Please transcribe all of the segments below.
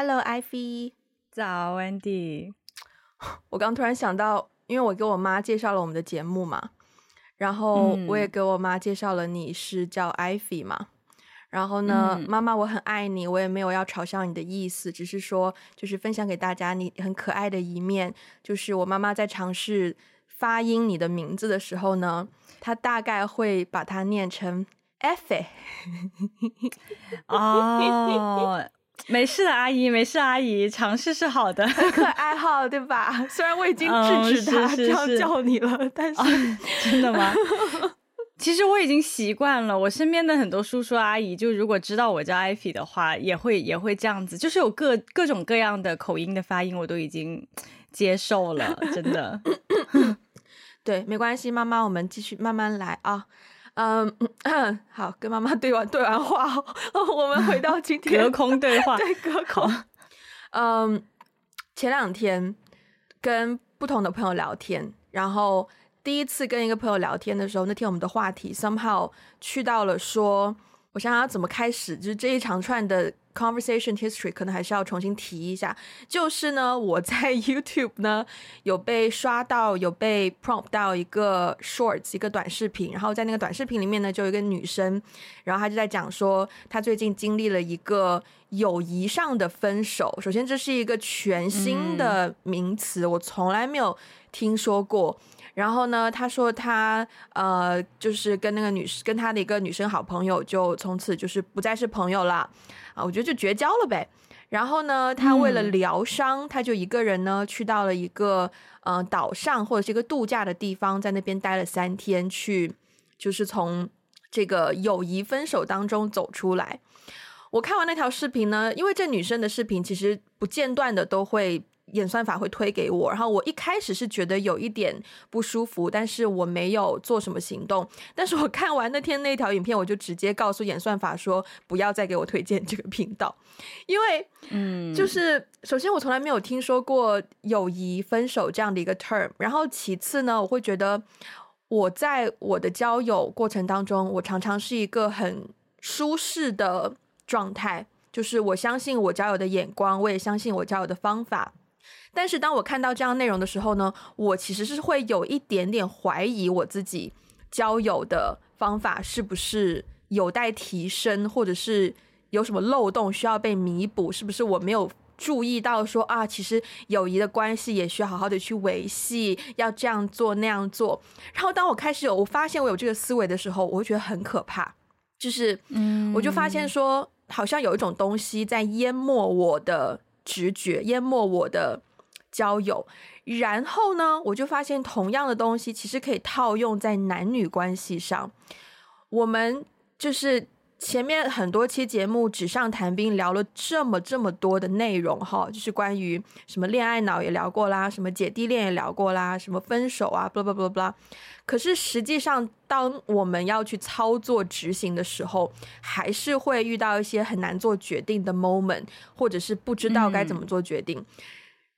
Hello，Ivy。早，Wendy。我刚突然想到，因为我给我妈介绍了我们的节目嘛，然后我也给我妈介绍了你是叫 Ivy 嘛。然后呢，嗯、妈妈，我很爱你，我也没有要嘲笑你的意思，只是说，就是分享给大家你很可爱的一面。就是我妈妈在尝试发音你的名字的时候呢，她大概会把它念成 Effie。哦，没事的，阿姨，没事，阿姨，尝试是好的，很可 爱好，对吧？虽然我已经制止他这样叫你了，嗯、但是、哦、真的吗？其实我已经习惯了，我身边的很多叔叔阿姨，就如果知道我叫艾菲的话，也会也会这样子，就是有各各种各样的口音的发音，我都已经接受了，真的。对，没关系，妈妈，我们继续慢慢来啊。嗯，好，跟妈妈对完对完话，我们回到今天隔空对话，对，隔空。嗯，前两天跟不同的朋友聊天，然后。第一次跟一个朋友聊天的时候，那天我们的话题 somehow 去到了说，我想想要怎么开始，就是这一长串的 conversation history，可能还是要重新提一下。就是呢，我在 YouTube 呢有被刷到，有被 prompt 到一个 shorts，一个短视频，然后在那个短视频里面呢，就有一个女生，然后她就在讲说，她最近经历了一个友谊上的分手。首先，这是一个全新的名词，嗯、我从来没有听说过。然后呢，他说他呃，就是跟那个女生，跟他的一个女生好朋友，就从此就是不再是朋友了啊。我觉得就绝交了呗。然后呢，他为了疗伤，嗯、他就一个人呢去到了一个呃岛上或者是一个度假的地方，在那边待了三天，去就是从这个友谊分手当中走出来。我看完那条视频呢，因为这女生的视频其实不间断的都会。演算法会推给我，然后我一开始是觉得有一点不舒服，但是我没有做什么行动。但是我看完那天那条影片，我就直接告诉演算法说不要再给我推荐这个频道，因为嗯，就是首先我从来没有听说过友谊分手这样的一个 term，然后其次呢，我会觉得我在我的交友过程当中，我常常是一个很舒适的状态，就是我相信我交友的眼光，我也相信我交友的方法。但是当我看到这样内容的时候呢，我其实是会有一点点怀疑我自己交友的方法是不是有待提升，或者是有什么漏洞需要被弥补，是不是我没有注意到说啊，其实友谊的关系也需要好好的去维系，要这样做那样做。然后当我开始有我发现我有这个思维的时候，我会觉得很可怕，就是嗯，我就发现说好像有一种东西在淹没我的直觉，淹没我的。交友，然后呢，我就发现同样的东西其实可以套用在男女关系上。我们就是前面很多期节目纸上谈兵聊了这么这么多的内容哈，就是关于什么恋爱脑也聊过啦，什么姐弟恋也聊过啦，什么分手啊，blah blah blah blah。可是实际上，当我们要去操作执行的时候，还是会遇到一些很难做决定的 moment，或者是不知道该怎么做决定。嗯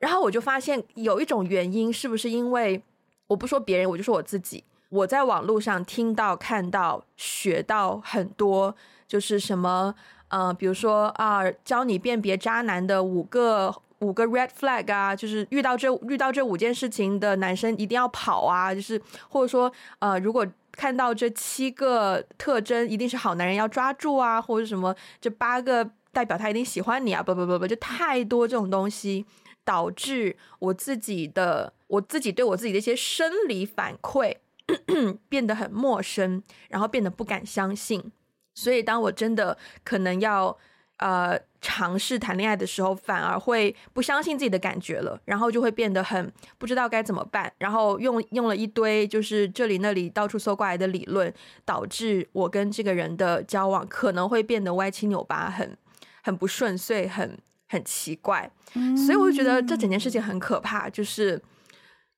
然后我就发现有一种原因，是不是因为我不说别人，我就说我自己。我在网络上听到、看到、学到很多，就是什么，呃，比如说啊，教你辨别渣男的五个五个 red flag 啊，就是遇到这遇到这五件事情的男生一定要跑啊，就是或者说，呃，如果看到这七个特征，一定是好男人要抓住啊，或者什么这八个代表他一定喜欢你啊，不不不不，就太多这种东西。导致我自己的我自己对我自己的一些生理反馈 变得很陌生，然后变得不敢相信。所以当我真的可能要呃尝试谈恋爱的时候，反而会不相信自己的感觉了，然后就会变得很不知道该怎么办。然后用用了一堆就是这里那里到处搜过来的理论，导致我跟这个人的交往可能会变得歪七扭八，很很不顺遂，很。很奇怪，所以我就觉得这整件事情很可怕。就是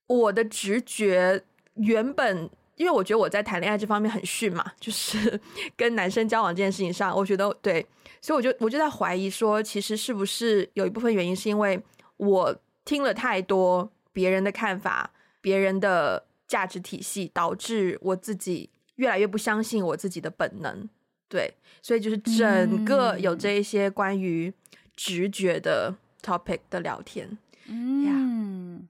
我的直觉原本，因为我觉得我在谈恋爱这方面很逊嘛，就是 跟男生交往这件事情上，我觉得对，所以我就我就在怀疑说，其实是不是有一部分原因是因为我听了太多别人的看法、别人的价值体系，导致我自己越来越不相信我自己的本能。对，所以就是整个有这一些关于。直觉的 topic 的聊天。嗯.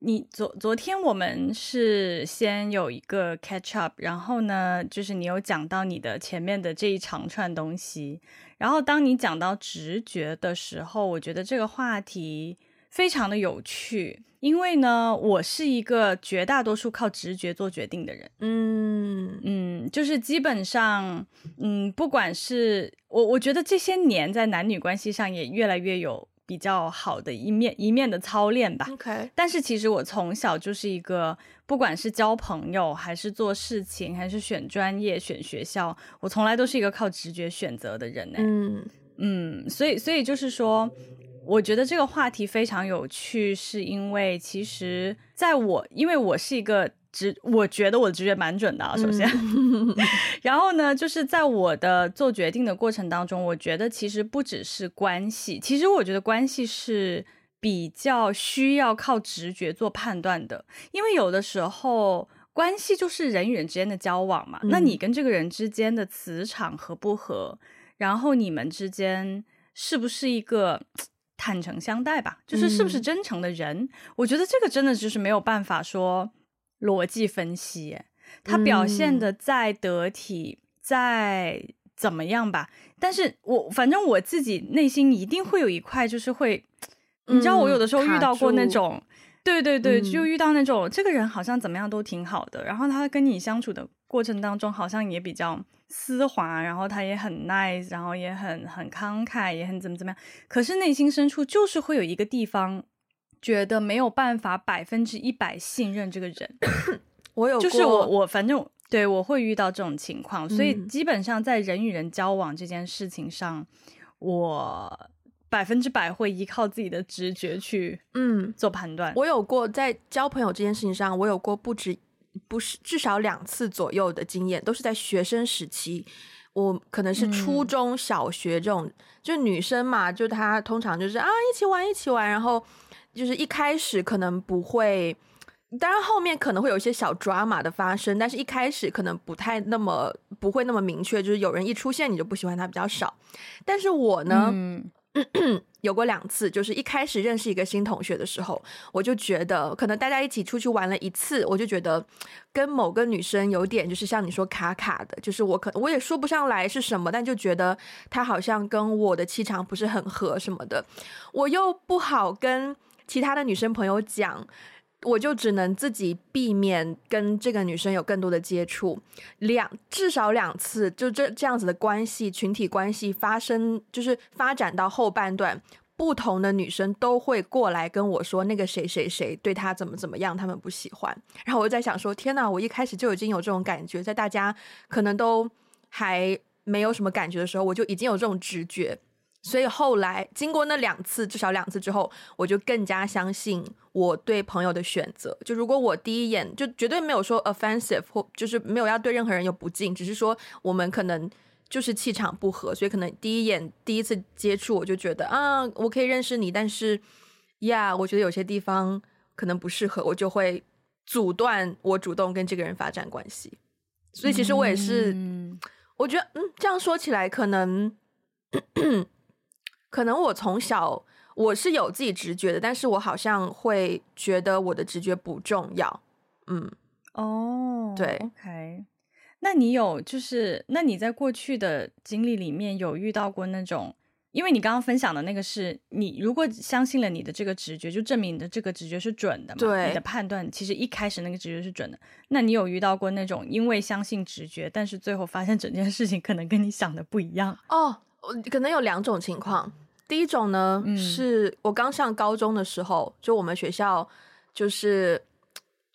你昨昨天我们是先有一个 catch up，然后呢，就是你有讲到你的前面的这一长串东西，然后当你讲到直觉的时候，我觉得这个话题非常的有趣，因为呢，我是一个绝大多数靠直觉做决定的人，嗯嗯，就是基本上，嗯，不管是我，我觉得这些年在男女关系上也越来越有。比较好的一面一面的操练吧。OK，但是其实我从小就是一个，不管是交朋友，还是做事情，还是选专业、选学校，我从来都是一个靠直觉选择的人呢。嗯嗯，所以所以就是说，我觉得这个话题非常有趣，是因为其实在我，因为我是一个。直，我觉得我的直觉蛮准的啊。首先，嗯、然后呢，就是在我的做决定的过程当中，我觉得其实不只是关系，其实我觉得关系是比较需要靠直觉做判断的，因为有的时候关系就是人与人之间的交往嘛。嗯、那你跟这个人之间的磁场合不合，然后你们之间是不是一个坦诚相待吧？就是是不是真诚的人？嗯、我觉得这个真的就是没有办法说。逻辑分析，他表现的再得体，嗯、再怎么样吧？但是我反正我自己内心一定会有一块，就是会，嗯、你知道，我有的时候遇到过那种，对对对，嗯、就遇到那种这个人好像怎么样都挺好的，然后他跟你相处的过程当中，好像也比较丝滑，然后他也很 nice，然后也很很慷慨，也很怎么怎么样，可是内心深处就是会有一个地方。觉得没有办法百分之一百信任这个人，我有就是我我反正对我会遇到这种情况，所以基本上在人与人交往这件事情上，嗯、我百分之百会依靠自己的直觉去嗯做判断。我有过在交朋友这件事情上，我有过不止不是至少两次左右的经验，都是在学生时期。我可能是初中小学这种，嗯、就女生嘛，就她通常就是啊一起玩一起玩，然后。就是一开始可能不会，当然后面可能会有一些小 drama 的发生，但是一开始可能不太那么不会那么明确，就是有人一出现你就不喜欢他比较少。但是我呢，嗯、有过两次，就是一开始认识一个新同学的时候，我就觉得可能大家一起出去玩了一次，我就觉得跟某个女生有点就是像你说卡卡的，就是我可我也说不上来是什么，但就觉得她好像跟我的气场不是很合什么的，我又不好跟。其他的女生朋友讲，我就只能自己避免跟这个女生有更多的接触。两至少两次，就这这样子的关系，群体关系发生，就是发展到后半段，不同的女生都会过来跟我说，那个谁谁谁对她怎么怎么样，他们不喜欢。然后我就在想说，天哪，我一开始就已经有这种感觉，在大家可能都还没有什么感觉的时候，我就已经有这种直觉。所以后来经过那两次，至少两次之后，我就更加相信我对朋友的选择。就如果我第一眼就绝对没有说 offensive 或就是没有要对任何人有不敬，只是说我们可能就是气场不合，所以可能第一眼第一次接触我就觉得啊，我可以认识你，但是呀，yeah, 我觉得有些地方可能不适合，我就会阻断我主动跟这个人发展关系。所以其实我也是，嗯、我觉得嗯，这样说起来可能。可能我从小我是有自己直觉的，但是我好像会觉得我的直觉不重要。嗯，哦，oh, 对，OK。那你有就是，那你在过去的经历里面有遇到过那种，因为你刚刚分享的那个是你如果相信了你的这个直觉，就证明你的这个直觉是准的嘛？对，你的判断其实一开始那个直觉是准的。那你有遇到过那种因为相信直觉，但是最后发现整件事情可能跟你想的不一样？哦，oh, 可能有两种情况。第一种呢，嗯、是我刚上高中的时候，就我们学校，就是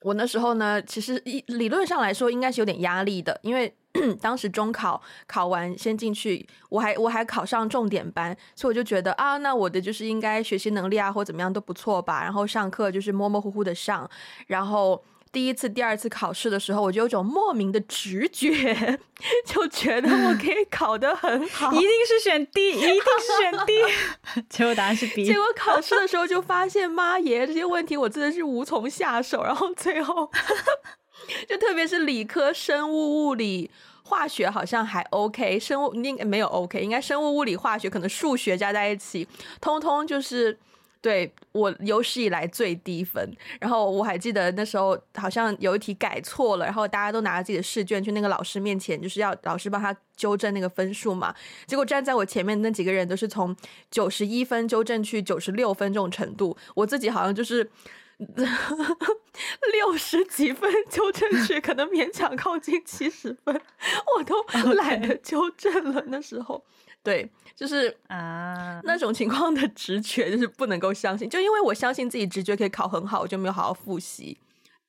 我那时候呢，其实理理论上来说应该是有点压力的，因为 当时中考考完先进去，我还我还考上重点班，所以我就觉得啊，那我的就是应该学习能力啊或怎么样都不错吧，然后上课就是模模糊糊的上，然后。第一次、第二次考试的时候，我就有种莫名的直觉，就觉得我可以考得很 好，一定是选 D，一定是选 D。结果答案是 B。结果考试的时候就发现，妈耶，这些问题我真的是无从下手。然后最后，就特别是理科、生物、物理、化学好像还 OK，生物应该没有 OK，应该生物、物理、化学可能数学加在一起，通通就是。对，我有史以来最低分，然后我还记得那时候好像有一题改错了，然后大家都拿着自己的试卷去那个老师面前，就是要老师帮他纠正那个分数嘛。结果站在我前面那几个人都是从九十一分纠正去九十六分这种程度，我自己好像就是 六十几分纠正去，可能勉强靠近七十分，我都 懒得纠正了。那时候。对，就是啊，那种情况的直觉就是不能够相信，就因为我相信自己直觉可以考很好，我就没有好好复习。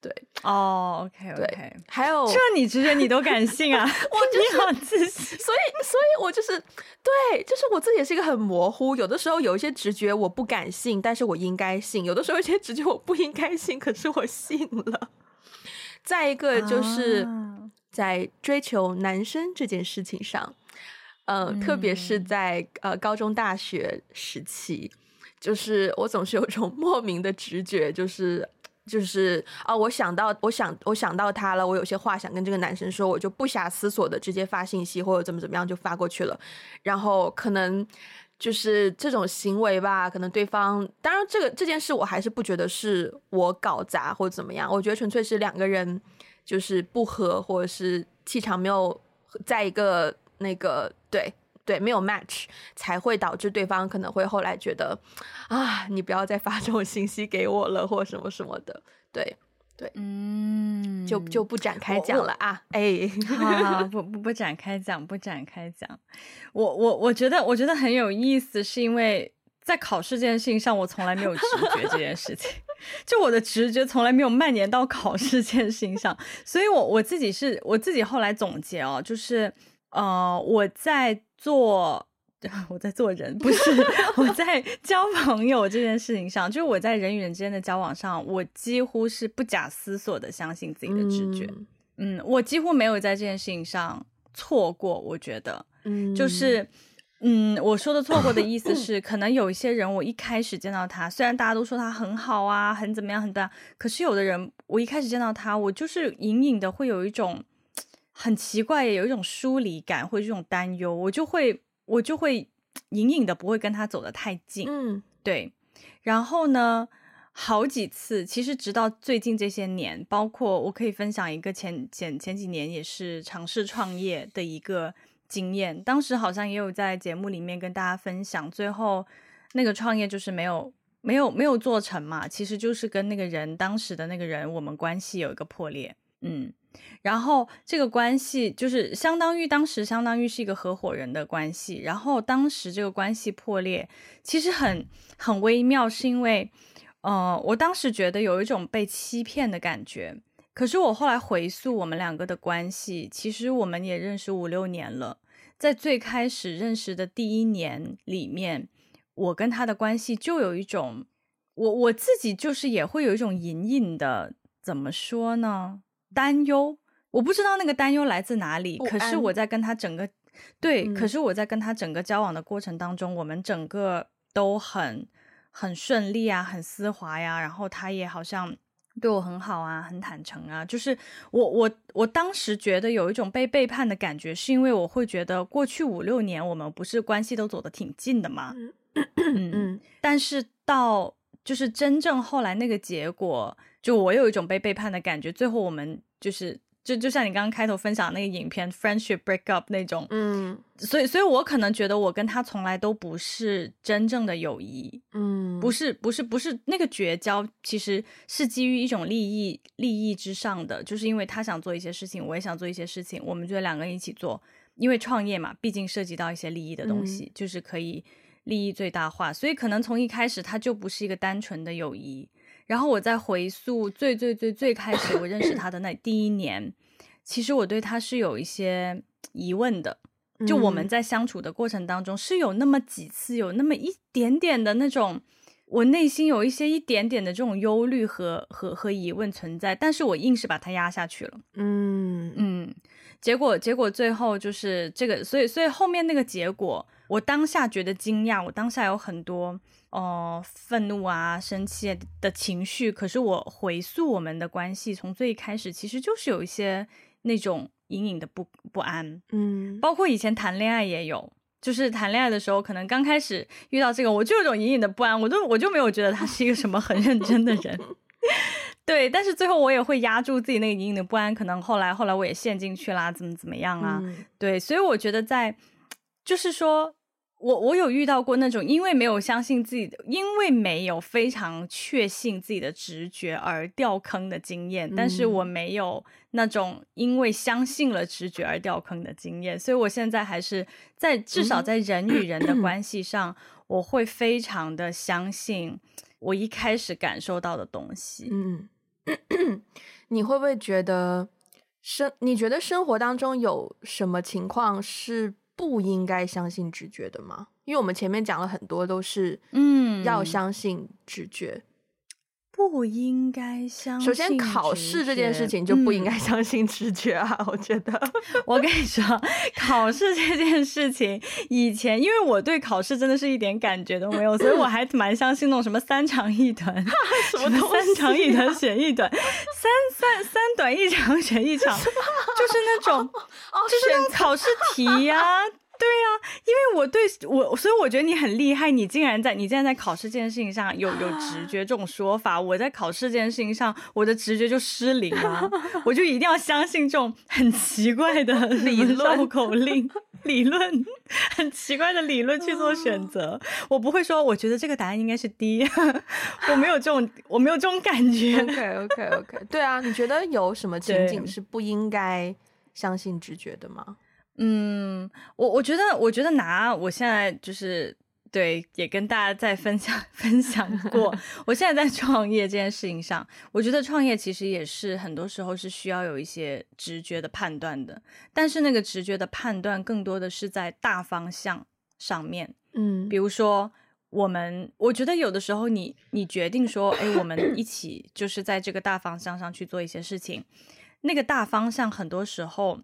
对，哦，OK OK，对，还有这你直觉你都敢信啊？我就是好自信，所以所以我就是对，就是我自己也是一个很模糊，有的时候有一些直觉我不敢信，但是我应该信；有的时候有些直觉我不应该信，可是我信了。再一个就是在追求男生这件事情上。呃，特别是在呃高中、大学时期，就是我总是有一种 莫名的直觉，就是就是啊、呃，我想到，我想，我想到他了，我有些话想跟这个男生说，我就不假思索的直接发信息或者怎么怎么样就发过去了。然后可能就是这种行为吧，可能对方，当然这个这件事我还是不觉得是我搞砸或者怎么样，我觉得纯粹是两个人就是不合，或者是气场没有在一个。那个对对，没有 match 才会导致对方可能会后来觉得啊，你不要再发这种信息给我了，或什么什么的。对对，嗯，就就不展开讲了啊。哎，好好，不不不展开讲，不展开讲。我我我觉得我觉得很有意思，是因为在考试这件事情上，我从来没有直觉这件事情，就我的直觉从来没有蔓延到考试这件事情上，所以我我自己是我自己后来总结哦，就是。呃，我在做，我在做人，不是 我在交朋友这件事情上，就是我在人与人之间的交往上，我几乎是不假思索的相信自己的直觉。嗯，嗯，我几乎没有在这件事情上错过。我觉得，嗯，就是，嗯，我说的错过的意思 是，可能有一些人，我一开始见到他，虽然大家都说他很好啊，很怎么样，很大，可是有的人，我一开始见到他，我就是隐隐的会有一种。很奇怪，有一种疏离感或者这种担忧，我就会我就会隐隐的不会跟他走得太近，嗯，对。然后呢，好几次，其实直到最近这些年，包括我可以分享一个前前前几年也是尝试创业的一个经验，当时好像也有在节目里面跟大家分享，最后那个创业就是没有没有没有做成嘛，其实就是跟那个人当时的那个人我们关系有一个破裂，嗯。然后这个关系就是相当于当时相当于是一个合伙人的关系，然后当时这个关系破裂，其实很很微妙，是因为，呃，我当时觉得有一种被欺骗的感觉。可是我后来回溯我们两个的关系，其实我们也认识五六年了，在最开始认识的第一年里面，我跟他的关系就有一种，我我自己就是也会有一种隐隐的，怎么说呢？担忧，我不知道那个担忧来自哪里。可是我在跟他整个，对，嗯，可是我在跟他整个交往的过程当中，我们整个都很很顺利啊，很丝滑呀。然后他也好像对我很好啊，很坦诚啊。就是我我我当时觉得有一种被背叛的感觉，是因为我会觉得过去五六年我们不是关系都走得挺近的嘛。嗯，但是到就是真正后来那个结果。就我有一种被背叛的感觉，最后我们就是就就像你刚刚开头分享的那个影片《Friendship Break Up》那种，嗯，所以所以我可能觉得我跟他从来都不是真正的友谊，嗯，不是不是不是那个绝交，其实是基于一种利益利益之上的，就是因为他想做一些事情，我也想做一些事情，我们就两个人一起做，因为创业嘛，毕竟涉及到一些利益的东西，嗯，就是可以利益最大化，所以可能从一开始他就不是一个单纯的友谊。然后我再回溯最最最最开始我认识他的那第一年，其实我对他是有一些疑问的。就我们在相处的过程当中，是有那么几次，有那么一点点的那种，我内心有一些一点点的这种忧虑和和和疑问存在，但是我硬是把它压下去了。嗯嗯，结果结果最后就是这个，所以所以后面那个结果，我当下觉得惊讶，我当下有很多。哦、呃，愤怒啊，生气的情绪。可是我回溯我们的关系，从最开始其实就是有一些那种隐隐的不不安。嗯，包括以前谈恋爱也有，就是谈恋爱的时候，可能刚开始遇到这个，我就有种隐隐的不安，我都我就没有觉得他是一个什么很认真的人。对，但是最后我也会压住自己那个隐隐的不安，可能后来后来我也陷进去啦，怎么怎么样啊？嗯、对，所以我觉得在，就是说我我有遇到过那种因为没有相信自己的，因为没有非常确信自己的直觉而掉坑的经验，嗯、但是我没有那种因为相信了直觉而掉坑的经验，所以我现在还是在至少在人与人的关系上，嗯、我会非常的相信我一开始感受到的东西，嗯。你会不会觉得生？你觉得生活当中有什么情况是不应该相信直觉的吗？因为我们前面讲了很多都是，嗯，要相信直觉。不应该相信。首先，考试这件事情就不应该相信直觉啊！嗯、我觉得，我跟你说，考试这件事情，以前因为我对考试真的是一点感觉都没有，所以我还蛮相信那种什么三长一短，什么，三长一短选一短，三三三短一长选一长，就是那种，哦、就是那种考试题呀、啊。对啊，因为我对我，所以我觉得你很厉害。你竟然在你竟然在考试这件事情上有有直觉 这种说法，我在考试这件事情上，我的直觉就失灵了。我就一定要相信这种很奇怪的 理论绕口令、理论，很奇怪的理论去做选择。我不会说，我觉得这个答案应该是 D，我没有这种，我没有这种感觉。OK OK OK，对啊，你觉得有什么情景是不应该相信直觉的吗？嗯，我我觉得，我觉得拿我现在就是对，也跟大家在分享分享过。我现在在创业这件事情上，我觉得创业其实也是很多时候是需要有一些直觉的判断的，但是那个直觉的判断更多的是在大方向上面。嗯，比如说我们，我觉得有的时候你你决定说，哎，我们 一起就是在这个大方向上去做一些事情，那个大方向很多时候。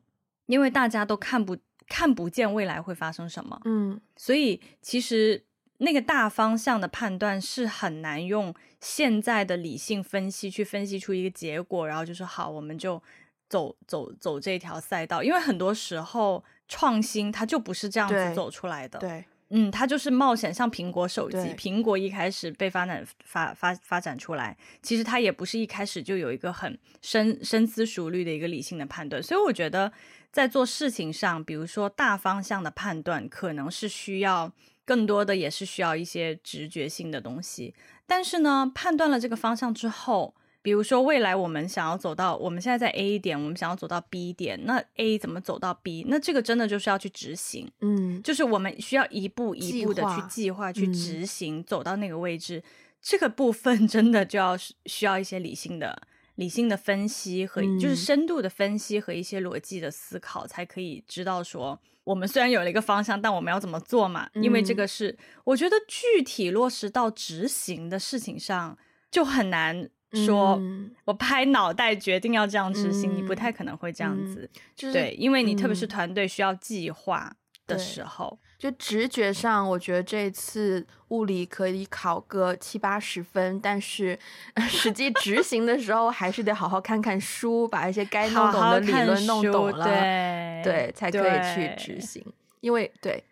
因为大家都看不看不见未来会发生什么，嗯，所以其实那个大方向的判断是很难用现在的理性分析去分析出一个结果，然后就说好，我们就走走走这条赛道。因为很多时候创新它就不是这样子走出来的，对，对嗯，它就是冒险。像苹果手机，苹果一开始被发展发发发展出来，其实它也不是一开始就有一个很深深思熟虑的一个理性的判断，所以我觉得。在做事情上，比如说大方向的判断，可能是需要更多的，也是需要一些直觉性的东西。但是呢，判断了这个方向之后，比如说未来我们想要走到，我们现在在 A 点，我们想要走到 B 点，那 A 怎么走到 B？那这个真的就是要去执行，嗯，就是我们需要一步一步的去计划、去执行，走到那个位置。嗯、这个部分真的就要需要一些理性的。理性的分析和就是深度的分析和一些逻辑的思考，才可以知道说，我们虽然有了一个方向，但我们要怎么做嘛？因为这个是我觉得具体落实到执行的事情上就很难说。我拍脑袋决定要这样执行，你不太可能会这样子。对，因为你特别是团队需要计划的时候。就直觉上，我觉得这次物理可以考个七八十分，但是实际执行的时候，还是得好好看看书，把一些该弄懂的理论弄懂了，对对，才可以去执行。因为对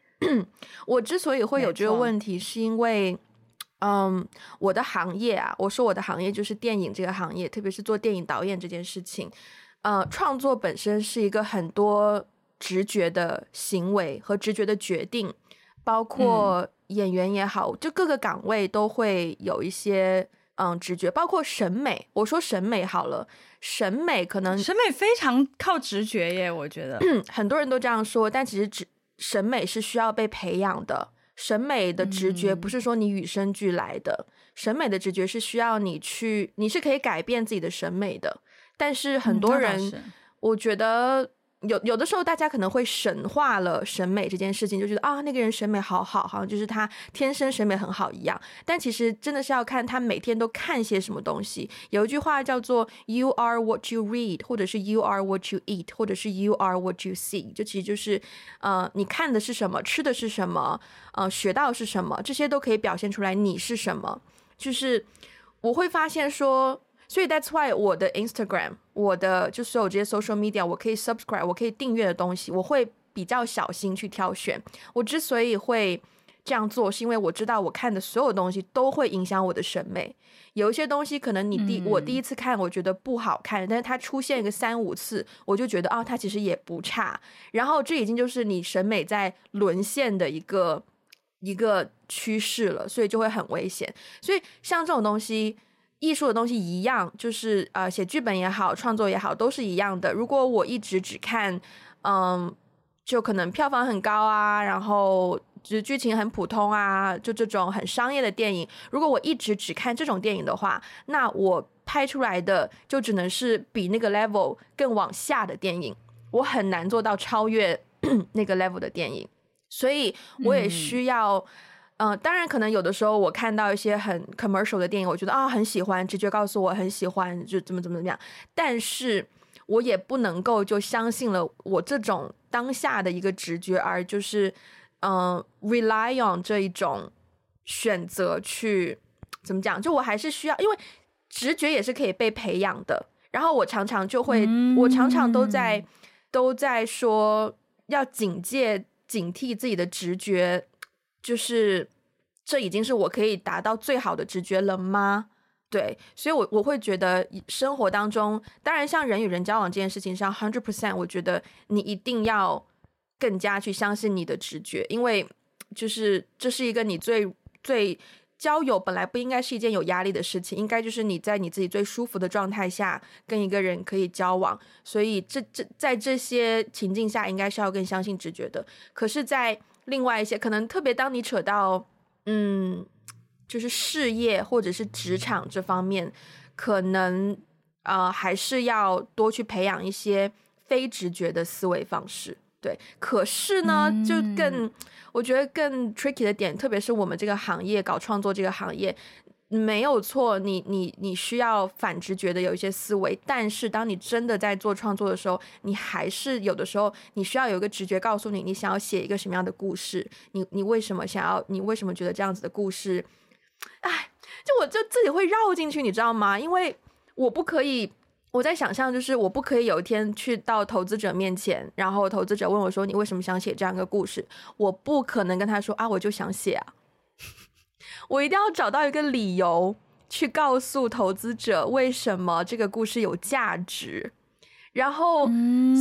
我之所以会有这个问题，是因为，错嗯，我的行业啊，我说我的行业就是电影这个行业，特别是做电影导演这件事情，呃，创作本身是一个很多。直觉的行为和直觉的决定，包括演员也好，嗯、就各个岗位都会有一些嗯直觉，包括审美。我说审美好了，审美可能审美非常靠直觉耶，我觉得，嗯，很多人都这样说，但其实直审美是需要被培养的。审美的直觉不是说你与生俱来的，嗯、审美的直觉是需要你去，你是可以改变自己的审美的。但是很多人，嗯、我觉得。有有的时候，大家可能会神化了审美这件事情，就觉得啊，那个人审美好好，好像就是他天生审美很好一样。但其实真的是要看他每天都看些什么东西。有一句话叫做 “You are what you read”，或者是 “You are what you eat”，或者是 “You are what you see”。就其实就是，呃，你看的是什么，吃的是什么，呃，学到是什么，这些都可以表现出来你是什么。就是我会发现说。所以 that's why 我的 Instagram，我的就所有这些 social media，我可以 subscribe，我可以订阅的东西，我会比较小心去挑选。我之所以会这样做，是因为我知道我看的所有东西都会影响我的审美。有一些东西可能你第、嗯、我第一次看我觉得不好看，但是它出现一个三五次，我就觉得啊，它其实也不差。然后这已经就是你审美在沦陷的一个一个趋势了，所以就会很危险。所以像这种东西。艺术的东西一样，就是呃，写剧本也好，创作也好，都是一样的。如果我一直只看，嗯，就可能票房很高啊，然后就是剧情很普通啊，就这种很商业的电影。如果我一直只看这种电影的话，那我拍出来的就只能是比那个 level 更往下的电影，我很难做到超越 那个 level 的电影。所以我也需要。嗯嗯、呃，当然，可能有的时候我看到一些很 commercial 的电影，我觉得啊、哦、很喜欢，直觉告诉我很喜欢，就怎么怎么怎么样。但是我也不能够就相信了我这种当下的一个直觉，而就是嗯、呃、rely on 这一种选择去怎么讲？就我还是需要，因为直觉也是可以被培养的。然后我常常就会，嗯、我常常都在都在说要警戒、警惕自己的直觉。就是，这已经是我可以达到最好的直觉了吗？对，所以我，我会觉得生活当中，当然像人与人交往这件事情上，hundred percent，我觉得你一定要更加去相信你的直觉，因为就是这是一个你最最交友本来不应该是一件有压力的事情，应该就是你在你自己最舒服的状态下跟一个人可以交往，所以这这在这些情境下，应该是要更相信直觉的。可是，在另外一些可能特别，当你扯到嗯，就是事业或者是职场这方面，可能呃还是要多去培养一些非直觉的思维方式。对，可是呢，就更我觉得更 tricky 的点，特别是我们这个行业搞创作这个行业。没有错，你你你需要反直觉的有一些思维，但是当你真的在做创作的时候，你还是有的时候你需要有一个直觉告诉你，你想要写一个什么样的故事，你你为什么想要，你为什么觉得这样子的故事，哎，就我就自己会绕进去，你知道吗？因为我不可以，我在想象就是我不可以有一天去到投资者面前，然后投资者问我说，你为什么想写这样一个故事？我不可能跟他说啊，我就想写啊。我一定要找到一个理由去告诉投资者为什么这个故事有价值，然后，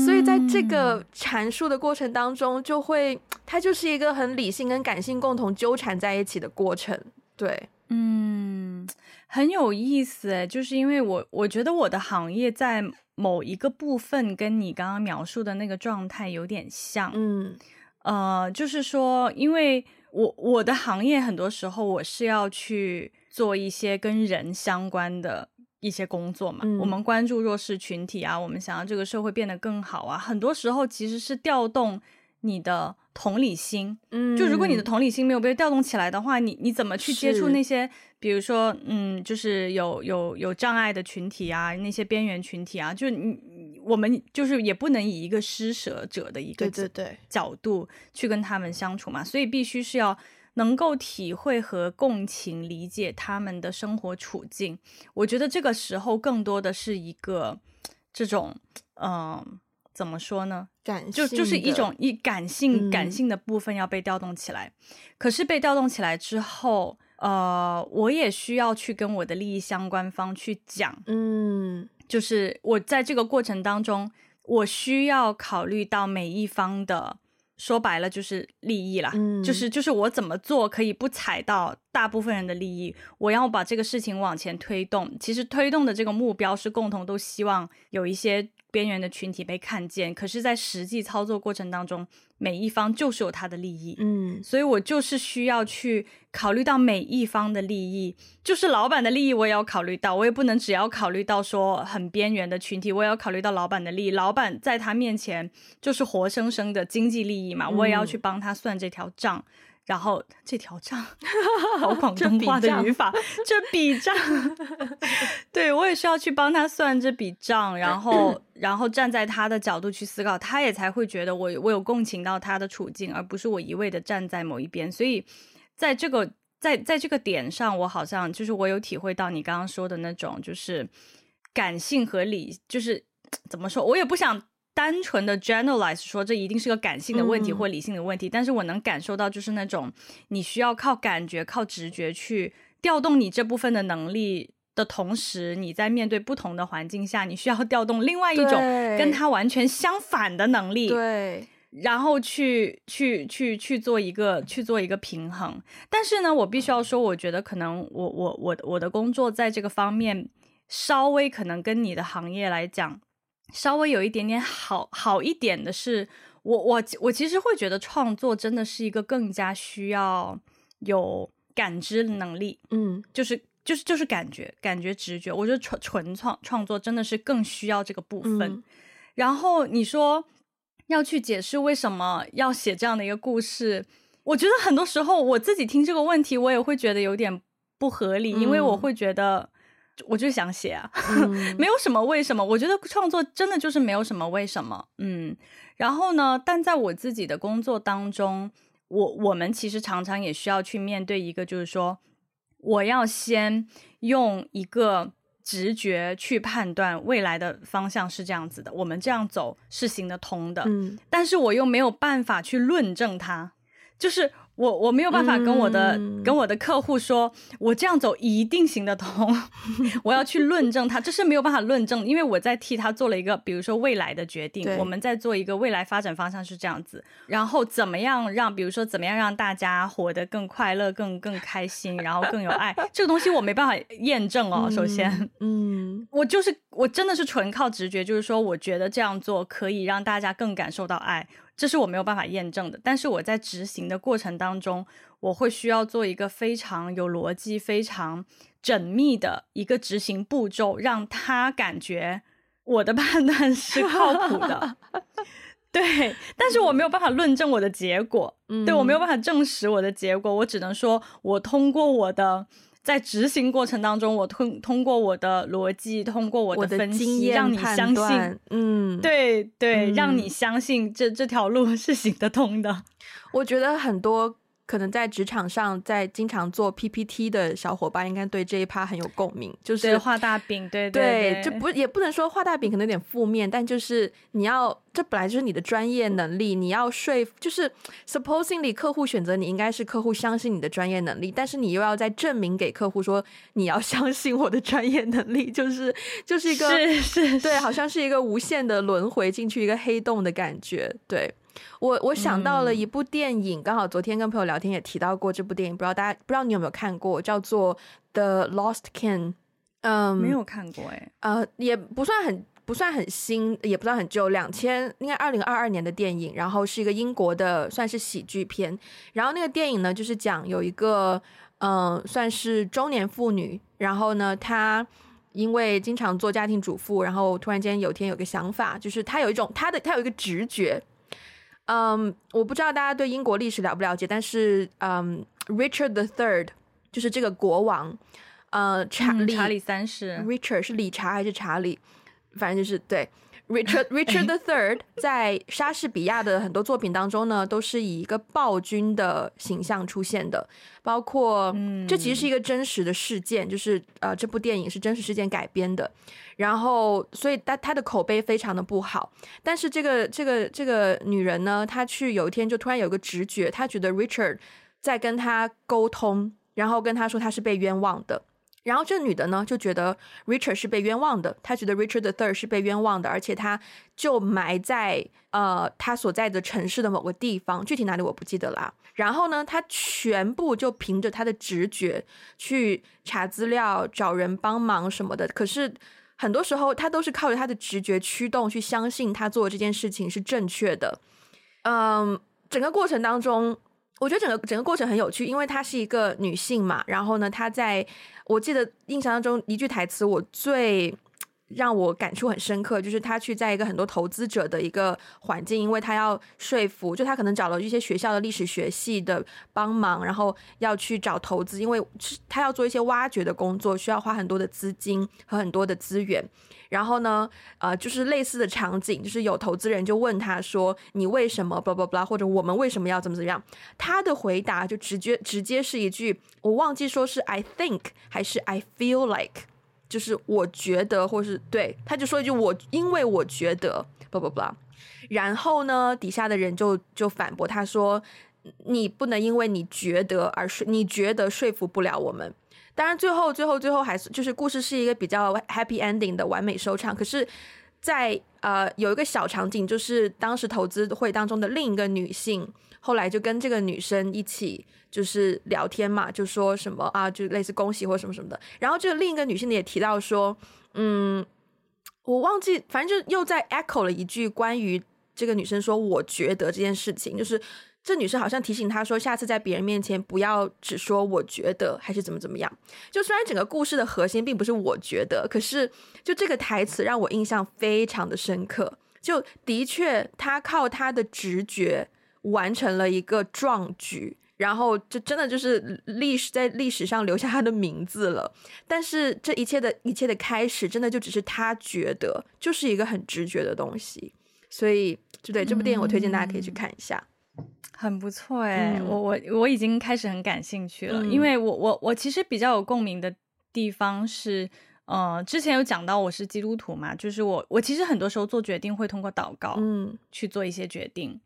所以在这个阐述的过程当中，就会它就是一个很理性跟感性共同纠缠在一起的过程。对，嗯，很有意思诶，就是因为我我觉得我的行业在某一个部分跟你刚刚描述的那个状态有点像，嗯，呃，就是说因为。我我的行业很多时候我是要去做一些跟人相关的一些工作嘛，嗯、我们关注弱势群体啊，我们想要这个社会变得更好啊，很多时候其实是调动你的同理心，嗯，就如果你的同理心没有被调动起来的话，你你怎么去接触那些，比如说，嗯，就是有有有障碍的群体啊，那些边缘群体啊，就你。我们就是也不能以一个施舍者的一个对对对角度去跟他们相处嘛，所以必须是要能够体会和共情、理解他们的生活处境。我觉得这个时候更多的是一个这种，嗯、呃，怎么说呢？感就就是一种一感性感性的部分要被调动起来。嗯、可是被调动起来之后，呃，我也需要去跟我的利益相关方去讲，嗯。就是我在这个过程当中，我需要考虑到每一方的，说白了就是利益啦，嗯，就是就是我怎么做可以不踩到大部分人的利益，我要把这个事情往前推动。其实推动的这个目标是共同都希望有一些。边缘的群体被看见，可是，在实际操作过程当中，每一方就是有他的利益，嗯，所以我就是需要去考虑到每一方的利益，就是老板的利益我也要考虑到，我也不能只要考虑到说很边缘的群体，我也要考虑到老板的利益，老板在他面前就是活生生的经济利益嘛，我也要去帮他算这条账。嗯然后这条账，好广东话的语法，这笔账，对，我也需要去帮他算这笔账，然后，然后站在他的角度去思考，他也才会觉得我我有共情到他的处境，而不是我一味的站在某一边。所以，在这个在在这个点上，我好像就是我有体会到你刚刚说的那种，就是感性和理，就是 怎么说，我也不想单纯的 generalize 说这一定是个感性的问题或理性的问题，嗯、但是我能感受到，就是那种你需要靠感觉、靠直觉去调动你这部分的能力的同时，你在面对不同的环境下，你需要调动另外一种跟它完全相反的能力。对。然后去去去去做一个去做一个平衡，但是呢，我必须要说，我觉得可能我我我我的工作在这个方面稍微可能跟你的行业来讲稍微有一点点好好一点的是，我我我其实会觉得创作真的是一个更加需要有感知能力，嗯，就是就是就是感觉感觉直觉，我觉得纯纯创创作真的是更需要这个部分。嗯，然后你说。要去解释为什么要写这样的一个故事，我觉得很多时候我自己听这个问题，我也会觉得有点不合理，嗯、因为我会觉得我就想写啊，嗯、没有什么为什么。我觉得创作真的就是没有什么为什么，嗯。然后呢，但在我自己的工作当中，我我们其实常常也需要去面对一个，就是说，我要先用一个。直觉去判断未来的方向是这样子的，我们这样走是行得通的，嗯，但是我又没有办法去论证它，就是。我我没有办法跟我的、嗯、跟我的客户说，我这样走一定行得通。我要去论证他，这是没有办法论证，因为我在替他做了一个，比如说未来的决定。我们在做一个未来发展方向是这样子，然后怎么样让，比如说怎么样让大家活得更快乐、更更开心，然后更有爱，这个东西我没办法验证哦。首先，嗯，嗯我就是我真的是纯靠直觉，就是说我觉得这样做可以让大家更感受到爱。这是我没有办法验证的，但是我在执行的过程当中，我会需要做一个非常有逻辑、非常缜密的一个执行步骤，让他感觉我的判断是靠谱的。对，但是我没有办法论证我的结果，嗯、对，我没有办法证实我的结果，我只能说我通过我的。在执行过程当中，我通通过我的逻辑，通过我的分析，让你相信，嗯，对对，嗯、让你相信这这条路 是行得通的。我觉得很多。可能在职场上，在经常做 PPT 的小伙伴，应该对这一趴很有共鸣。就是画大饼，对对，对，就不也不能说画大饼可能有点负面，但就是你要，这本来就是你的专业能力，你要说服，就是 supposingly 客户选择你，应该是客户相信你的专业能力，但是你又要再证明给客户说你要 相信我的专业能力，就是就是一个是是，是对，好像是一个无限的轮回进去一个黑洞的感觉，对。我我想到了一部电影，刚、嗯、好昨天跟朋友聊天也提到过这部电影，不知道大家不知道你有没有看过，叫做《The Lost King》。嗯，没有看过哎。呃，也不算很不算很新，也不算很旧，两千应该二零二二年的电影，然后是一个英国的算是喜剧片。然后那个电影呢，就是讲有一个嗯、呃，算是中年妇女，然后呢，她因为经常做家庭主妇，然后突然间有天有个想法，就是她有一种她的她有一个直觉。嗯，um, 我不知道大家对英国历史了不了解，但是嗯、um,，Richard the Third 就是这个国王，呃，查理、嗯、查理三世，Richard 是理查还是查理？反正就是对。Richard Richard the Third 在莎士比亚的很多作品当中呢，都是以一个暴君的形象出现的，包括，嗯，这其实是一个真实的事件，就是呃，这部电影是真实事件改编的，然后所以他他的口碑非常的不好，但是这个这个这个女人呢，她去有一天就突然有个直觉，她觉得 Richard 在跟她沟通，然后跟她说她是被冤枉的。然后这女的呢，就觉得 Richard 是被冤枉的，她觉得 Richard the Third 是被冤枉的，而且他就埋在呃他所在的城市的某个地方，具体哪里我不记得啦。然后呢，他全部就凭着他的直觉去查资料、找人帮忙什么的。可是很多时候，他都是靠着他的直觉驱动，去相信他做的这件事情是正确的。嗯，整个过程当中。我觉得整个整个过程很有趣，因为她是一个女性嘛。然后呢，她在我记得印象当中一句台词，我最让我感触很深刻，就是他去在一个很多投资者的一个环境，因为他要说服，就他可能找了一些学校的历史学系的帮忙，然后要去找投资，因为他要做一些挖掘的工作，需要花很多的资金和很多的资源。然后呢，呃，就是类似的场景，就是有投资人就问他说：“你为什么？”blah blah blah，或者我们为什么要怎么怎么样？他的回答就直接直接是一句，我忘记说是 I think 还是 I feel like。就是我觉得，或是对，他就说一句我，因为我觉得，不不不，然后呢，底下的人就就反驳他说，你不能因为你觉得而说，你觉得说服不了我们。当然，最后最后最后还是就是故事是一个比较 happy ending 的完美收场。可是，在呃有一个小场景，就是当时投资会当中的另一个女性。后来就跟这个女生一起就是聊天嘛，就说什么啊，就类似恭喜或什么什么的。然后这另一个女性也提到说，嗯，我忘记，反正就又在 echo 了一句关于这个女生说我觉得这件事情，就是这女生好像提醒她说，下次在别人面前不要只说我觉得，还是怎么怎么样。就虽然整个故事的核心并不是我觉得，可是就这个台词让我印象非常的深刻。就的确，她靠她的直觉。完成了一个壮举，然后就真的就是历史在历史上留下他的名字了。但是这一切的一切的开始，真的就只是他觉得，就是一个很直觉的东西。所以，就对这部电影，我推荐大家可以去看一下，嗯、很不错哎、嗯。我我我已经开始很感兴趣了，嗯、因为我我我其实比较有共鸣的地方是，呃，之前有讲到我是基督徒嘛，就是我我其实很多时候做决定会通过祷告，嗯，去做一些决定。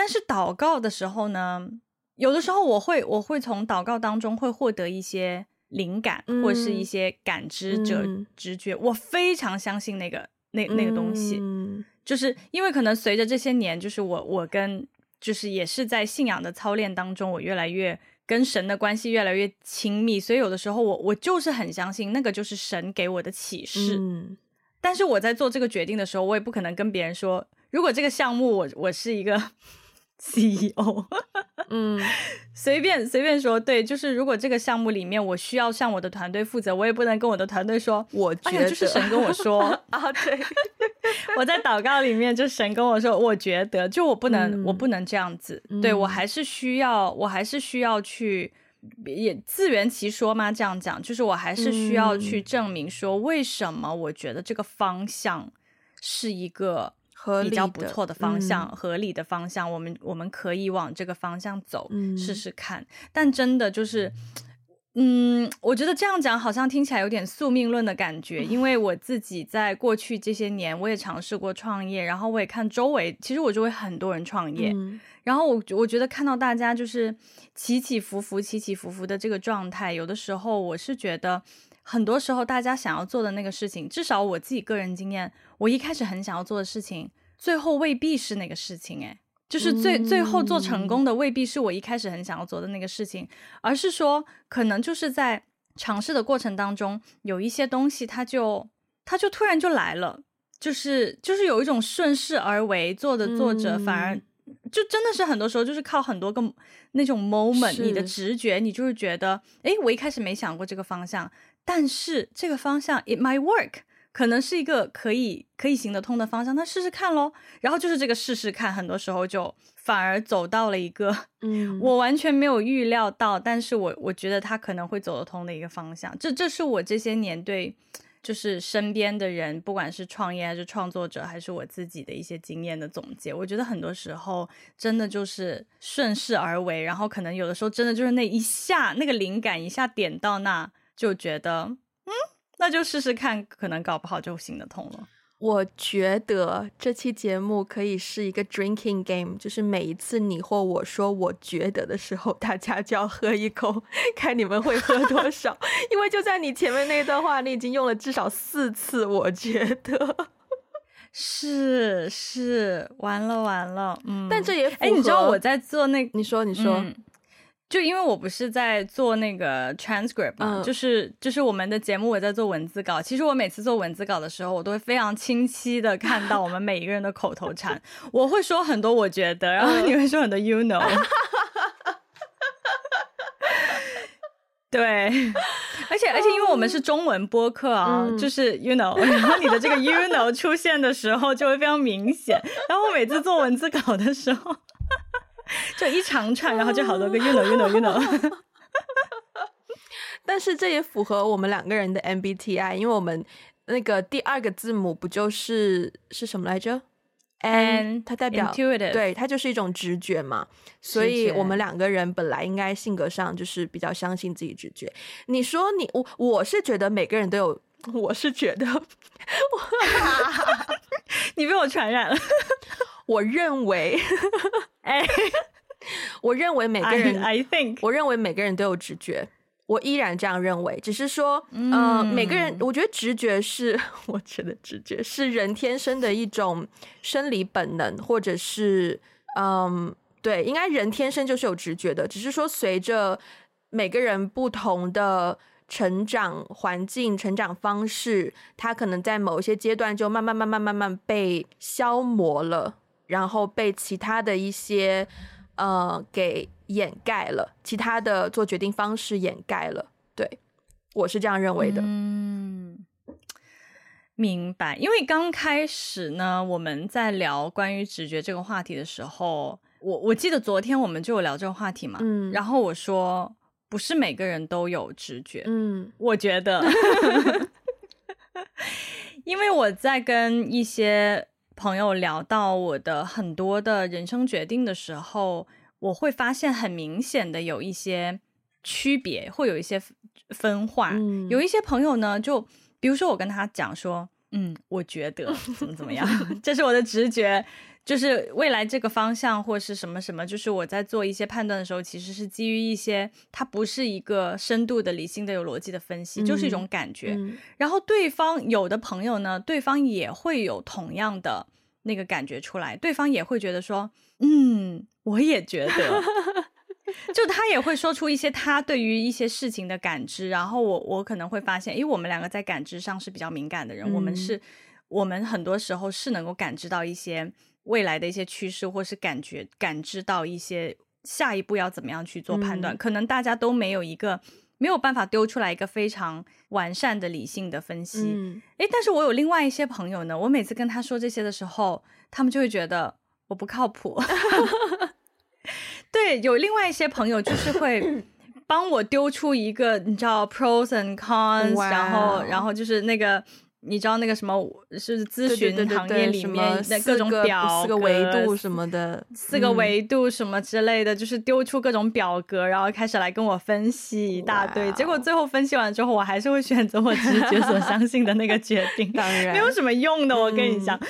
但是祷告的时候呢，有的时候我会我会从祷告当中会获得一些灵感，嗯、或者是一些感知者、嗯、直觉。我非常相信那个那那个东西，嗯、就是因为可能随着这些年，就是我我跟就是也是在信仰的操练当中，我越来越跟神的关系越来越亲密，所以有的时候我我就是很相信那个就是神给我的启示。嗯、但是我在做这个决定的时候，我也不可能跟别人说，如果这个项目我我是一个。CEO，嗯，随便随便说，对，就是如果这个项目里面我需要向我的团队负责，我也不能跟我的团队说，我觉得、哎、就是神跟我说。啊，对，我在祷告里面就神跟我说，我觉得就我不能、嗯、我不能这样子，嗯、对我还是需要我还是需要去也自圆其说吗？这样讲，就是我还是需要去证明说为什么我觉得这个方向是一个。比较不错的方向，合理，嗯、合理的方向，我们我们可以往这个方向走，嗯、试试看。但真的就是，嗯，我觉得这样讲好像听起来有点宿命论的感觉，因为我自己在过去这些年，我也尝试过创业，然后我也看周围，其实我周围很多人创业，嗯、然后我我觉得看到大家就是起起伏伏、起起伏伏的这个状态，有的时候我是觉得。很多时候，大家想要做的那个事情，至少我自己个人经验，我一开始很想要做的事情，最后未必是那个事情。诶，就是最最后做成功的，未必是我一开始很想要做的那个事情，而是说，可能就是在尝试的过程当中，有一些东西，它就它就突然就来了，就是就是有一种顺势而为，做的作者，反而就真的是很多时候就是靠很多个那种 moment，你的直觉，你就是觉得，诶，我一开始没想过这个方向。但是这个方向，it might work，可能是一个可以可以行得通的方向，那试试看喽。然后就是这个试试看，很多时候就反而走到了一个，嗯，我完全没有预料到，但是我我觉得他可能会走得通的一个方向。这这是我这些年对，就是身边的人，不管是创业还是创作者，还是我自己的一些经验的总结。我觉得很多时候真的就是顺势而为，然后可能有的时候真的就是那一下那个灵感一下点到那。就觉得，嗯，那就试试看，可能搞不好就行得通了。我觉得这期节目可以是一个 drinking game，就是每一次你或我说我觉得的时候，大家就要喝一口，看你们会喝多少。因为就在你前面那段话，你已经用了至少四次，我觉得是是，完了完了，嗯。但这也哎，你知道我在做那个，你说你说。嗯就因为我不是在做那个 transcript 嘛，嗯、就是就是我们的节目我在做文字稿。其实我每次做文字稿的时候，我都会非常清晰的看到我们每一个人的口头禅。我会说很多我觉得，然后你会说很多 you know。对，而且而且，因为我们是中文播客啊，嗯、就是 you know，然后你的这个 you know 出现的时候就会非常明显。然后我每次做文字稿的时候，就一长串，然后就好多个 you know you know you know。但是这也符合我们两个人的 MBTI，因为我们那个第二个字母不就是是什么来着？N，它代表 intuitive，对，它就是一种直觉嘛，所以我们两个人本来应该性格上就是比较相信自己直觉。你说你我我是觉得每个人都有，我是觉得 你被我传染了。我认为，哎，我认为每个人，I think，我认为每个人都有直觉。我依然这样认为，只是说，嗯、呃，每个人，我觉得直觉是，我觉得直觉是人天生的一种生理本能，或者是，嗯，对，应该人天生就是有直觉的，只是说随着每个人不同的成长环境、成长方式，他可能在某一些阶段就慢慢、慢慢、慢慢被消磨了，然后被其他的一些。呃，给掩盖了其他的做决定方式，掩盖了。对，我是这样认为的。嗯，明白。因为刚开始呢，我们在聊关于直觉这个话题的时候，我我记得昨天我们就有聊这个话题嘛。嗯。然后我说，不是每个人都有直觉。嗯，我觉得，因为我在跟一些。朋友聊到我的很多的人生决定的时候，我会发现很明显的有一些区别，会有一些分化。嗯、有一些朋友呢，就比如说我跟他讲说，嗯，我觉得怎么怎么样，这是我的直觉。就是未来这个方向或是什么什么，就是我在做一些判断的时候，其实是基于一些它不是一个深度的、理性的、有逻辑的分析，嗯、就是一种感觉。嗯、然后对方有的朋友呢，对方也会有同样的那个感觉出来，对方也会觉得说，嗯，我也觉得，就他也会说出一些他对于一些事情的感知，然后我我可能会发现，因为我们两个在感知上是比较敏感的人，嗯、我们是，我们很多时候是能够感知到一些。未来的一些趋势，或是感觉感知到一些下一步要怎么样去做判断，嗯、可能大家都没有一个没有办法丢出来一个非常完善的理性的分析。嗯，诶，但是我有另外一些朋友呢，我每次跟他说这些的时候，他们就会觉得我不靠谱。对，有另外一些朋友就是会帮我丢出一个你知道 pros and cons，Wow 然后然后就是那个。你知道那个什么是咨询行业里面的各种表四个维度什么的，四个维度什么之类的，就是丢出各种表格，然后开始来跟我分析一大堆。结果最后分析完之后，我还是会选择我直觉所相 信的那个决定，当然没有什么用的。我跟你讲，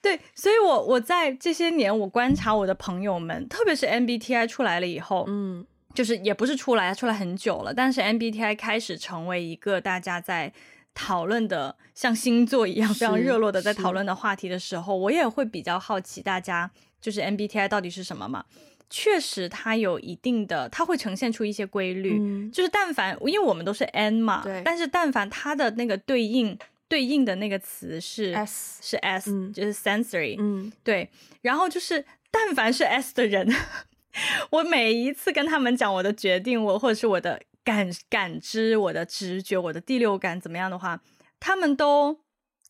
对，所以我我在这些年我观察我的朋友们，特别是 MBTI 出来了以后，嗯，就是也不是出来，出来很久了，但是 MBTI 开始成为一个大家在。讨论的像星座一样非常热络的在讨论的话题的时候，我也会比较好奇大家就是 MBTI 到底是什么嘛？确实它有一定的，它会呈现出一些规律，嗯、就是但凡因为我们都是 N 嘛，对但是但凡它的那个对应对应的那个词是 S 是 S，嗯、就是 sensory，嗯，对，然后就是但凡是 S 的人，我每一次跟他们讲我的决定，我或者是我的。感感知我的直觉，我的第六感怎么样的话，他们都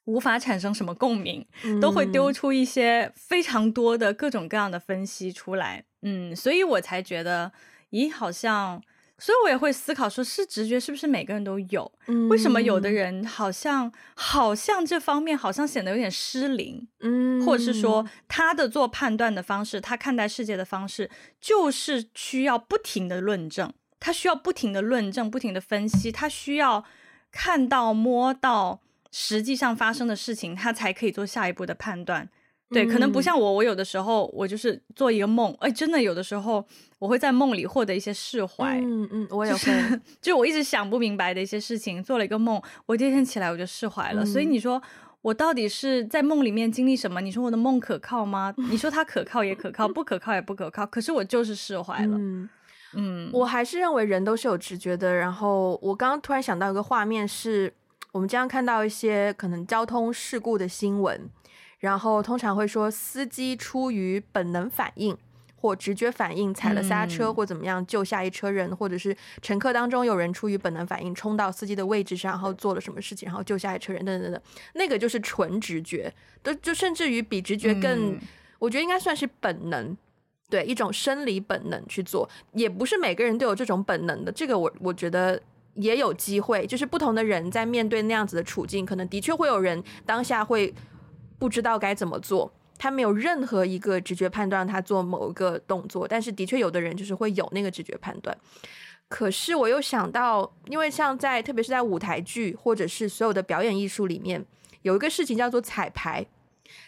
无法产生什么共鸣，嗯、都会丢出一些非常多的各种各样的分析出来。嗯，所以我才觉得，咦，好像，所以我也会思考说，是直觉是不是每个人都有？嗯、为什么有的人好像好像这方面好像显得有点失灵？嗯，或者是说他的做判断的方式，他看待世界的方式，就是需要不停的论证。他需要不停的论证，不停的分析，他需要看到、摸到实际上发生的事情，他才可以做下一步的判断。对，嗯、可能不像我，我有的时候我就是做一个梦，哎，真的有的时候我会在梦里获得一些释怀。嗯嗯，我也会，就是、就我一直想不明白的一些事情，做了一个梦，我第二天起来我就释怀了。嗯、所以你说我到底是在梦里面经历什么？你说我的梦可靠吗？你说它可靠也可靠，不可靠也不可靠。可是我就是释怀了。嗯嗯，我还是认为人都是有直觉的。然后我刚刚突然想到一个画面是，是我们经常看到一些可能交通事故的新闻，然后通常会说司机出于本能反应，或直觉反应踩了刹车，嗯、或怎么样救下一车人，或者是乘客当中有人出于本能反应冲到司机的位置上，然后做了什么事情，然后救下一车人，等等等等，那个就是纯直觉，都就甚至于比直觉更，嗯、我觉得应该算是本能，对，一种生理本能去做，也不是每个人都有这种本能的，这个我我觉得也有机会，就是不同的人在面对那样子的处境，可能的确会有人当下会不知道该怎么做。他没有任何一个直觉判断他做某一个动作，但是的确有的人就是会有那个直觉判断。可是我又想到，因为像在特别是在舞台剧或者是所有的表演艺术里面，有一个事情叫做彩排。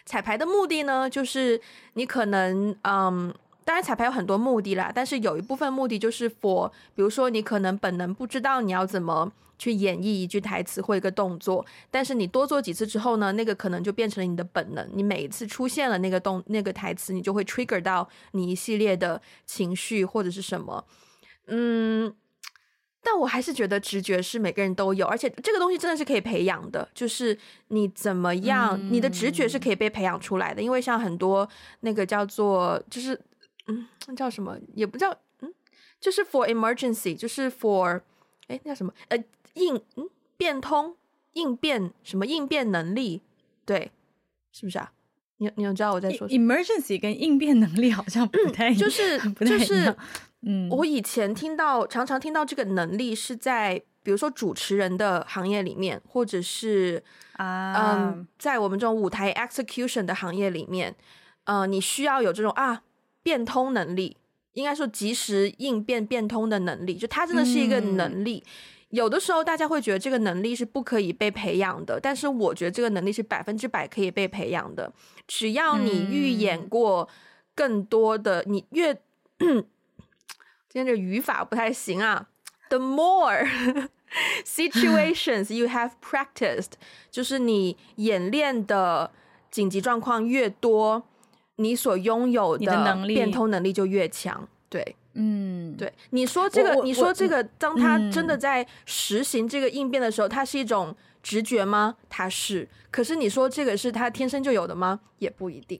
彩排的目的呢，就是你可能嗯，当然彩排有很多目的啦，但是有一部分目的就是 for，比如说你可能本能不知道你要怎么。去演绎一句台词或一个动作，但是你多做几次之后呢，那个可能就变成了你的本能。你每一次出现了那个动那个台词，你就会 trigger 到你一系列的情绪或者是什么。嗯，但我还是觉得直觉是每个人都有，而且这个东西真的是可以培养的。就是你怎么样，你的直觉是可以被培养出来的。因为像很多那个叫做就是嗯，那叫什么也不叫嗯，就是 for emergency，就是 for 哎，那叫什么呃。应嗯变通应变什么应变能力对是不是啊？你你有知道我在说什么？Emergency 跟应变能力好像不太一样，就是太就是嗯，我以前听到常常听到这个能力是在比如说主持人的行业里面，或者是啊嗯，在我们这种舞台 execution 的行业里面，呃，你需要有这种啊变通能力，应该说及时应变变通的能力，就它真的是一个能力。嗯有的时候，大家会觉得这个能力是不可以被培养的，但是我觉得这个能力是百分之百可以被培养的。只要你预演过更多的，嗯、你越 今天这语法不太行啊。The more situations you have practiced，就是你演练的紧急状况越多，你所拥有的能力变通能力就越强。对。嗯，对，你说这个，你说这个，当他真的在实行这个应变的时候，它是一种直觉吗？它是。可是你说这个是他天生就有的吗？也不一定。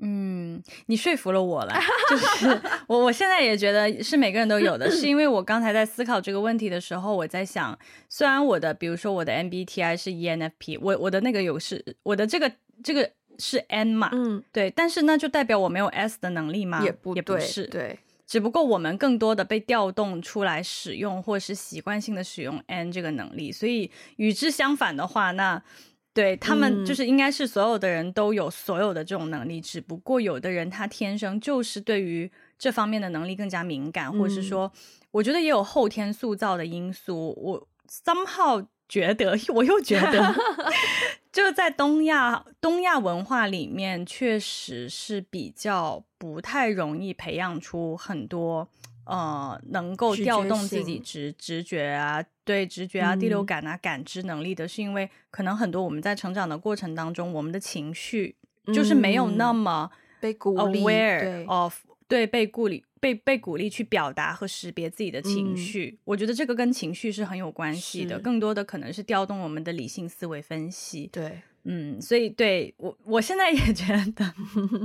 嗯，你说服了我了，就是我我现在也觉得是每个人都有的，是因为我刚才在思考这个问题的时候，我在想，虽然我的比如说我的 MBTI 是 ENFP，我我的那个有是，我的这个这个是 N 嘛，嗯，对，但是那就代表我没有 S 的能力吗？也不，也不是，对。只不过我们更多的被调动出来使用，或是习惯性的使用 N 这个能力，所以与之相反的话，那对他们就是应该是所有的人都有所有的这种能力，嗯、只不过有的人他天生就是对于这方面的能力更加敏感，或者是说，我觉得也有后天塑造的因素。我 somehow 觉得，我又觉得。就在东亚东亚文化里面，确实是比较不太容易培养出很多呃能够调动自己直直觉啊，对直觉啊、第六感啊、感知能力的，是因为可能很多我们在成长的过程当中，我们的情绪就是没有那么被鼓励 aware of 对被鼓励被被鼓励去表达和识别自己的情绪。我觉得这个跟情绪是很有关系的，更多的可能是调动我们的理性思维分析。对。嗯，所以对我，我现在也觉得，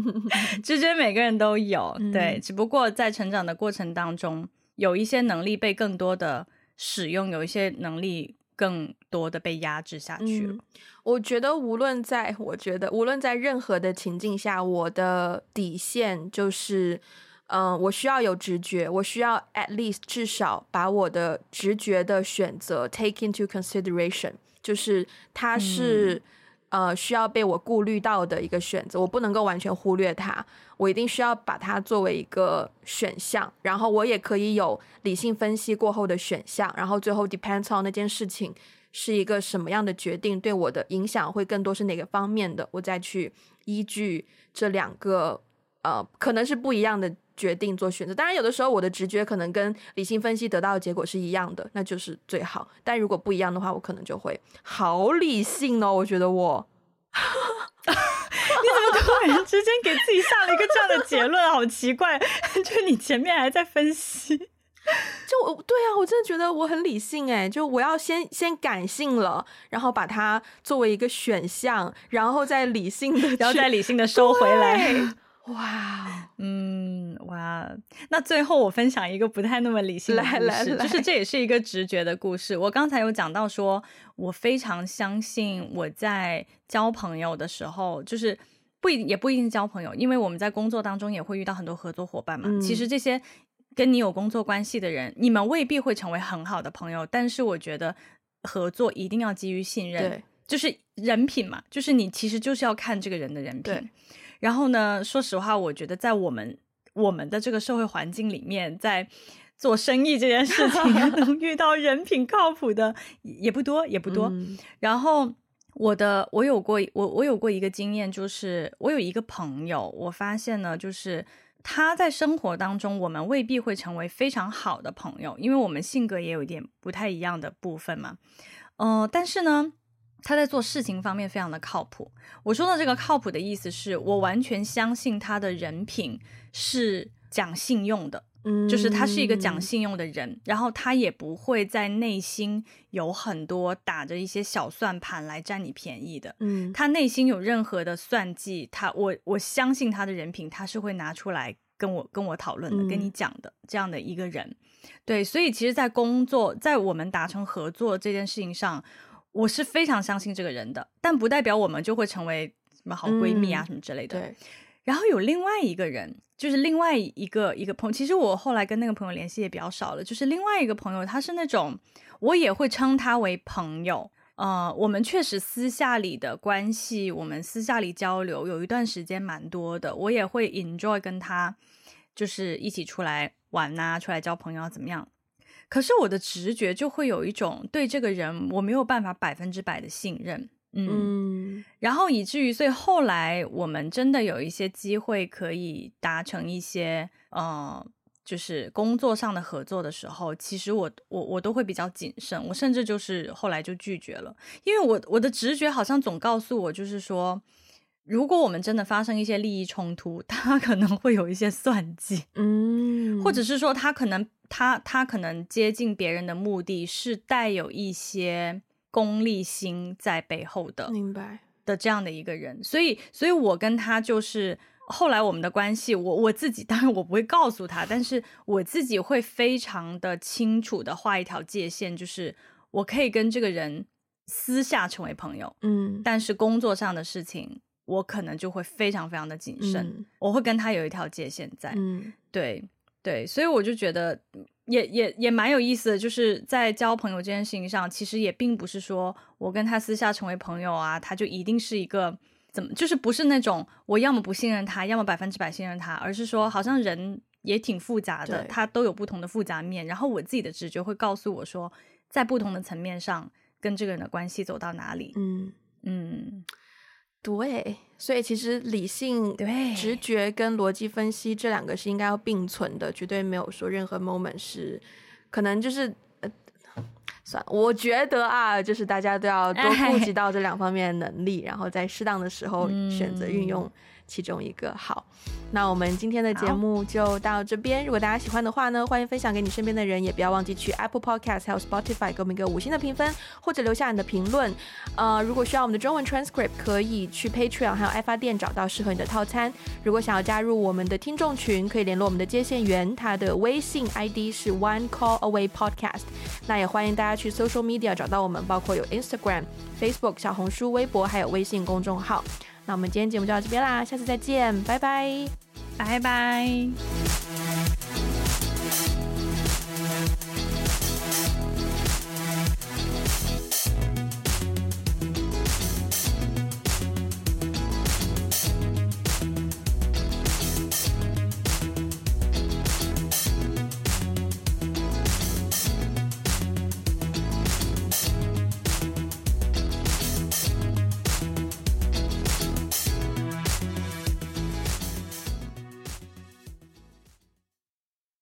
直觉每个人都有，对，只不过在成长的过程当中，有一些能力被更多的使用，有一些能力更多的被压制下去了。嗯，我觉得无论在，我觉得无论在任何的情境下，我的底线就是，嗯，呃，我需要有直觉，我需要 at least 至少把我的直觉的选择 take into consideration，就是它是。嗯呃，需要被我顾虑到的一个选择，我不能够完全忽略它，我一定需要把它作为一个选项，然后我也可以有理性分析过后的选项，然后最后 depends on 那件事情是一个什么样的决定，对我的影响会更多是哪个方面的，我再去依据这两个呃，可能是不一样的。决定做选择，当然有的时候我的直觉可能跟理性分析得到的结果是一样的，那就是最好。但如果不一样的话，我可能就会好理性哦。我觉得我，你怎么突然之间给自己下了一个这样的结论？好奇怪，就你前面还在分析，就我对啊，我真的觉得我很理性哎，就我要先先感性了，然后把它作为一个选项，然后再理性的，然后再理性的收回来。哇，嗯，哇，那最后我分享一个不太那么理性的故事，来来来就是这也是一个直觉的故事。我刚才有讲到说，我非常相信我在交朋友的时候，就是不一也不一定交朋友，因为我们在工作当中也会遇到很多合作伙伴嘛。嗯、其实这些跟你有工作关系的人，你们未必会成为很好的朋友，但是我觉得合作一定要基于信任，对，就是人品嘛，就是你其实就是要看这个人的人品。然后呢，说实话，我觉得在我们我们的这个社会环境里面，在做生意这件事情，能遇到人品靠谱的也不多，也不多。嗯、然后我的我有过我我有过一个经验，就是我有一个朋友，我发现呢，就是他在生活当中，我们未必会成为非常好的朋友，因为我们性格也有一点不太一样的部分嘛。嗯、呃，但是呢。他在做事情方面非常的靠谱。我说的这个靠谱的意思是我完全相信他的人品是讲信用的，嗯，就是他是一个讲信用的人，然后他也不会在内心有很多打着一些小算盘来占你便宜的，嗯，他内心有任何的算计，他我我相信他的人品，他是会拿出来跟我跟我讨论的，嗯，跟你讲的这样的一个人，对，所以其实，在工作，在我们达成合作这件事情上。我是非常相信这个人的，但不代表我们就会成为什么好闺蜜啊什么之类的。嗯、对。然后有另外一个人，就是另外一个一个朋友。其实我后来跟那个朋友联系也比较少了。就是另外一个朋友，他是那种我也会称他为朋友。呃，我们确实私下里的关系，我们私下里交流有一段时间蛮多的。我也会 enjoy 跟他，就是一起出来玩啊，出来交朋友啊，怎么样？可是我的直觉就会有一种对这个人我没有办法百分之百的信任，嗯，嗯，然后以至于所以后来我们真的有一些机会可以达成一些呃，就是工作上的合作的时候，其实我我我都会比较谨慎，我甚至就是后来就拒绝了，因为我我的直觉好像总告诉我就是说。如果我们真的发生一些利益冲突，他可能会有一些算计，嗯，或者是说他可能他他可能接近别人的目的是带有一些功利心在背后的，明白。的这样的一个人，所以所以我跟他就是后来我们的关系，我我自己当然我不会告诉他，但是我自己会非常的清楚的画一条界限，就是我可以跟这个人私下成为朋友，嗯，但是工作上的事情。我可能就会非常非常的谨慎，嗯、我会跟他有一条界限在，嗯、对对，所以我就觉得也也也蛮有意思的，就是在交朋友这件事情上，其实也并不是说我跟他私下成为朋友啊，他就一定是一个怎么，就是不是那种我要么不信任他，要么百分之百信任他，而是说好像人也挺复杂的，他都有不同的复杂面，然后我自己的直觉会告诉我说，在不同的层面上跟这个人的关系走到哪里，嗯。嗯。嗯对，所以其实理性、对直觉跟逻辑分析这两个是应该要并存的，绝对没有说任何 moment 是可能就是呃，算了，我觉得啊，就是大家都要多 顾及到这两方面的能力，哎、然后在适当的时候选择运用。其中一个好，那我们今天的节目就到这边。如果大家喜欢的话呢，欢迎分享给你身边的人，也不要忘记去 Apple Podcast 还有 Spotify 给我们一个五星的评分，或者留下你的评论。呃，如果需要我们的中文 transcript，可以去 Patreon 还有爱发电找到适合你的套餐。如果想要加入我们的听众群，可以联络我们的接线员，他的微信 ID 是 One Call Away Podcast。那也欢迎大家去 Social Media 找到我们，包括有 Instagram、Facebook、小红书、微博，还有微信公众号。那我们今天节目就到这边啦下次再见拜拜。拜拜。